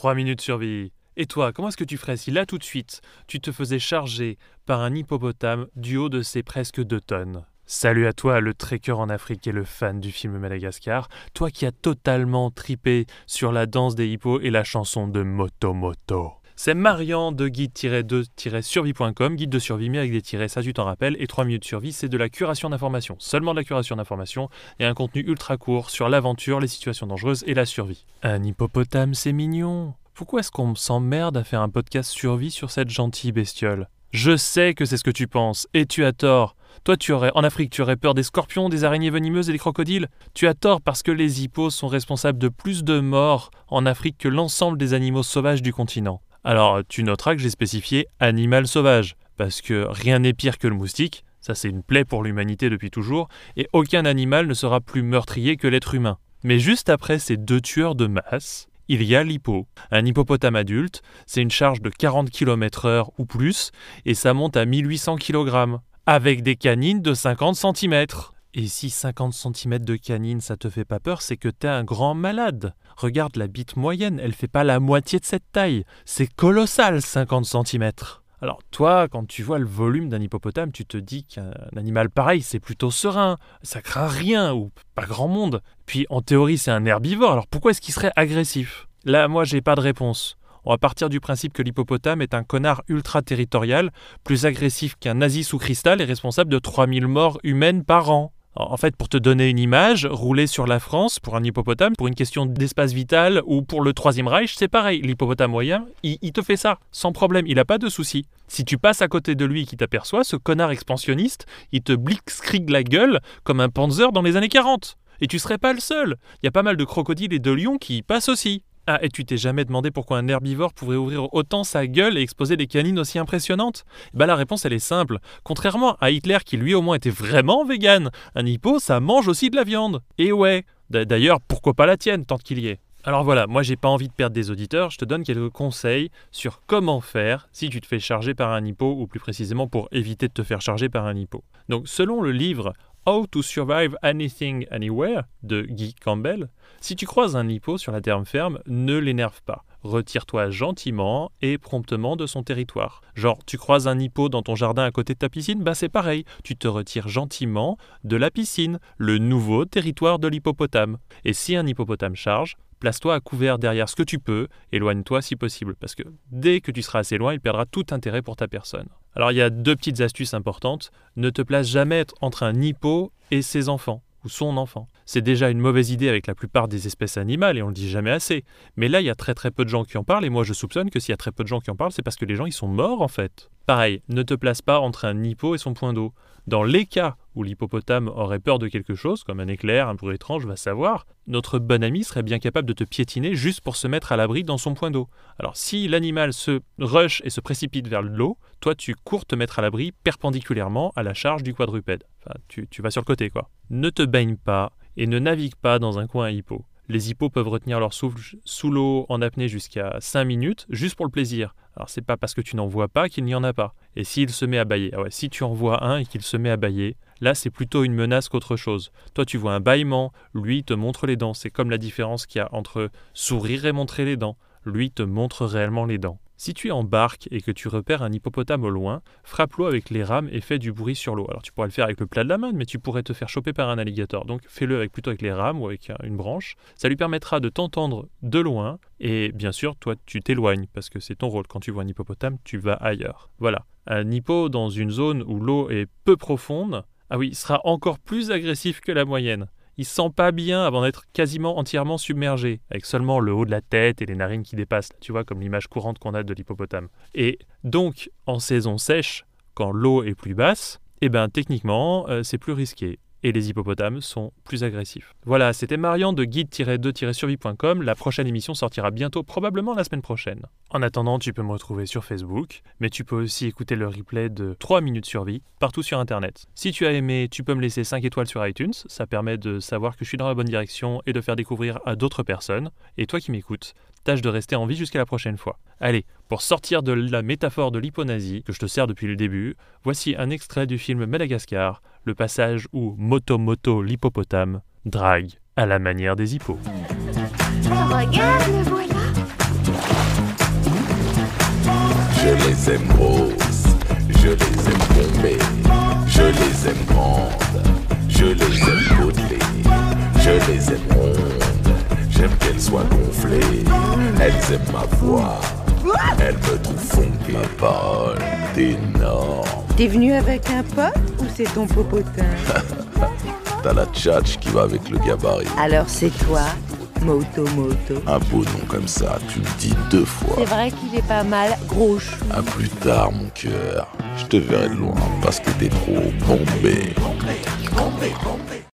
3 minutes survie. Et toi, comment est-ce que tu ferais si là tout de suite, tu te faisais charger par un hippopotame du haut de ses presque 2 tonnes? Salut à toi, le trekker en Afrique et le fan du film Madagascar, toi qui as totalement tripé sur la danse des hippos et la chanson de Moto Moto. C'est Marian de guide-2-survie.com, guide de survie mais avec des tirets, ça tu t'en rappelles, et 3 minutes de survie, c'est de la curation d'informations, seulement de la curation d'informations, et un contenu ultra court sur l'aventure, les situations dangereuses et la survie. Un hippopotame, c'est mignon. Pourquoi est-ce qu'on s'emmerde à faire un podcast survie sur cette gentille bestiole? Je sais que c'est ce que tu penses, et tu as tort. Toi, tu aurais, en Afrique, tu aurais peur des scorpions, des araignées venimeuses et des crocodiles. Tu as tort parce que les hippos sont responsables de plus de morts en Afrique que l'ensemble des animaux sauvages du continent. Alors, tu noteras que j'ai spécifié animal sauvage, parce que rien n'est pire que le moustique, ça c'est une plaie pour l'humanité depuis toujours, et aucun animal ne sera plus meurtrier que l'être humain. Mais juste après ces deux tueurs de masse, il y a l'hippo. Un hippopotame adulte, c'est une charge de 40 km/h ou plus, et ça monte à 1800 kg, avec des canines de 50 cm. Et si 50 cm de canine ça te fait pas peur, c'est que t'es un grand malade. Regarde la bite moyenne, elle fait pas la moitié de cette taille. C'est colossal 50 cm. Alors toi, quand tu vois le volume d'un hippopotame, tu te dis qu'un animal pareil, c'est plutôt serein, ça craint rien ou pas grand monde. Puis en théorie, c'est un herbivore, alors pourquoi est-ce qu'il serait agressif? Là, moi, j'ai pas de réponse. On va partir du principe que l'hippopotame est un connard ultra-territorial, plus agressif qu'un nazi sous cristal et responsable de 3000 morts humaines par an. En fait, pour te donner une image, rouler sur la France pour un hippopotame, pour une question d'espace vital ou pour le Troisième Reich, c'est pareil. L'hippopotame moyen, il, te fait ça, sans problème, il n'a pas de souci. Si tu passes à côté de lui et qu'il t'aperçoit, ce connard expansionniste, il te blitzkrieg la gueule comme un panzer dans les années 40. Et tu serais pas le seul. Il y a pas mal de crocodiles et de lions qui passent aussi. Ah, et tu t'es jamais demandé pourquoi un herbivore pourrait ouvrir autant sa gueule et exposer des canines aussi impressionnantes? Bah la réponse elle est simple. Contrairement à Hitler qui lui au moins était vraiment vegan, un hippo ça mange aussi de la viande. Et ouais, d'ailleurs pourquoi pas la tienne tant qu'il y est? Alors voilà, moi j'ai pas envie de perdre des auditeurs, je te donne quelques conseils sur comment faire si tu te fais charger par un hippo ou plus précisément pour éviter de te faire charger par un hippo. Donc selon le livre How to Survive Anything Anywhere de Guy Campbell, si tu croises un hippo sur la terre ferme, ne l'énerve pas. Retire-toi gentiment et promptement de son territoire. Genre, tu croises un hippo dans ton jardin à côté de ta piscine, bah c'est pareil, tu te retires gentiment de la piscine, le nouveau territoire de l'hippopotame. Et si un hippopotame charge, place-toi à couvert derrière ce que tu peux, éloigne-toi si possible, parce que dès que tu seras assez loin, il perdra tout intérêt pour ta personne. Alors il y a deux petites astuces importantes. Ne te place jamais entre un hippo et ses enfants ou son enfant. C'est déjà une mauvaise idée avec la plupart des espèces animales et on le dit jamais assez. Mais là, il y a très très peu de gens qui en parlent et moi je soupçonne que s'il y a très peu de gens qui en parlent, c'est parce que les gens ils sont morts en fait. Pareil, ne te place pas entre un hippo et son point d'eau. Dans les cas où l'hippopotame aurait peur de quelque chose, comme un éclair, un bruit étrange, va savoir, notre bon ami serait bien capable de te piétiner juste pour se mettre à l'abri dans son point d'eau. Alors si l'animal se rush et se précipite vers l'eau, toi tu cours te mettre à l'abri perpendiculairement à la charge du quadrupède. Enfin, tu, vas sur le côté quoi. Ne te baigne pas et ne navigue pas dans un coin à hippo. Les hippos peuvent retenir leur souffle sous l'eau en apnée jusqu'à 5 minutes, juste pour le plaisir. Alors c'est pas parce que tu n'en vois pas qu'il n'y en a pas. Et s'il se met à bailler, ah ouais, si tu en vois un et qu'il se met à bailler, là c'est plutôt une menace qu'autre chose. Toi tu vois un bâillement, lui te montre les dents. C'est comme la différence qu'il y a entre sourire et montrer les dents. Lui te montre réellement les dents. Si tu es en barque et que tu repères un hippopotame au loin, frappe-le avec les rames et fais du bruit sur l'eau. Alors tu pourrais le faire avec le plat de la main, mais tu pourrais te faire choper par un alligator. Donc fais-le plutôt avec les rames ou avec une branche. Ça lui permettra de t'entendre de loin et bien sûr, toi tu t'éloignes parce que c'est ton rôle. Quand tu vois un hippopotame, tu vas ailleurs. Voilà. Un hippo dans une zone où l'eau est peu profonde, ah oui, sera encore plus agressif que la moyenne il se sent pas bien avant d'être quasiment entièrement submergé, avec seulement le haut de la tête et les narines qui dépassent, tu vois, comme l'image courante qu'on a de l'hippopotame. Et donc, en saison sèche, quand l'eau est plus basse, eh ben techniquement, euh, c'est plus risqué et les hippopotames sont plus agressifs. Voilà, c'était Marian de guide-2-survie.com. La prochaine émission sortira bientôt, probablement la semaine prochaine. En attendant, tu peux me retrouver sur Facebook, mais tu peux aussi écouter le replay de 3 minutes survie partout sur Internet. Si tu as aimé, tu peux me laisser 5 étoiles sur iTunes, ça permet de savoir que je suis dans la bonne direction et de faire découvrir à d'autres personnes. Et toi qui m'écoutes, tâche de rester en vie jusqu'à la prochaine fois. Allez, pour sortir de la métaphore de l'hipponazie que je te sers depuis le début, voici un extrait du film Madagascar, le passage où Moto Moto l'hippopotame drague à la manière des hippos. Regarde, le voilà les aime grosses, je les aime bombées, je les aime grandes, je les aime modelées, je les aime rondes, j'aime qu'elles soient gonflées, elles aiment ma voix, elles me trouvent funky, ma parole énorme. T'es venu avec un pote ou c'est ton popotin T'as la tchatch qui va avec le gabarit. Alors c'est toi, Moto Moto. Un beau nom comme ça, tu le dis deux fois. C'est vrai qu'il est pas mal gros chou. À plus tard, mon cœur. Je te verrai de loin parce que t'es trop bombé. Bombé, bombé, bombé.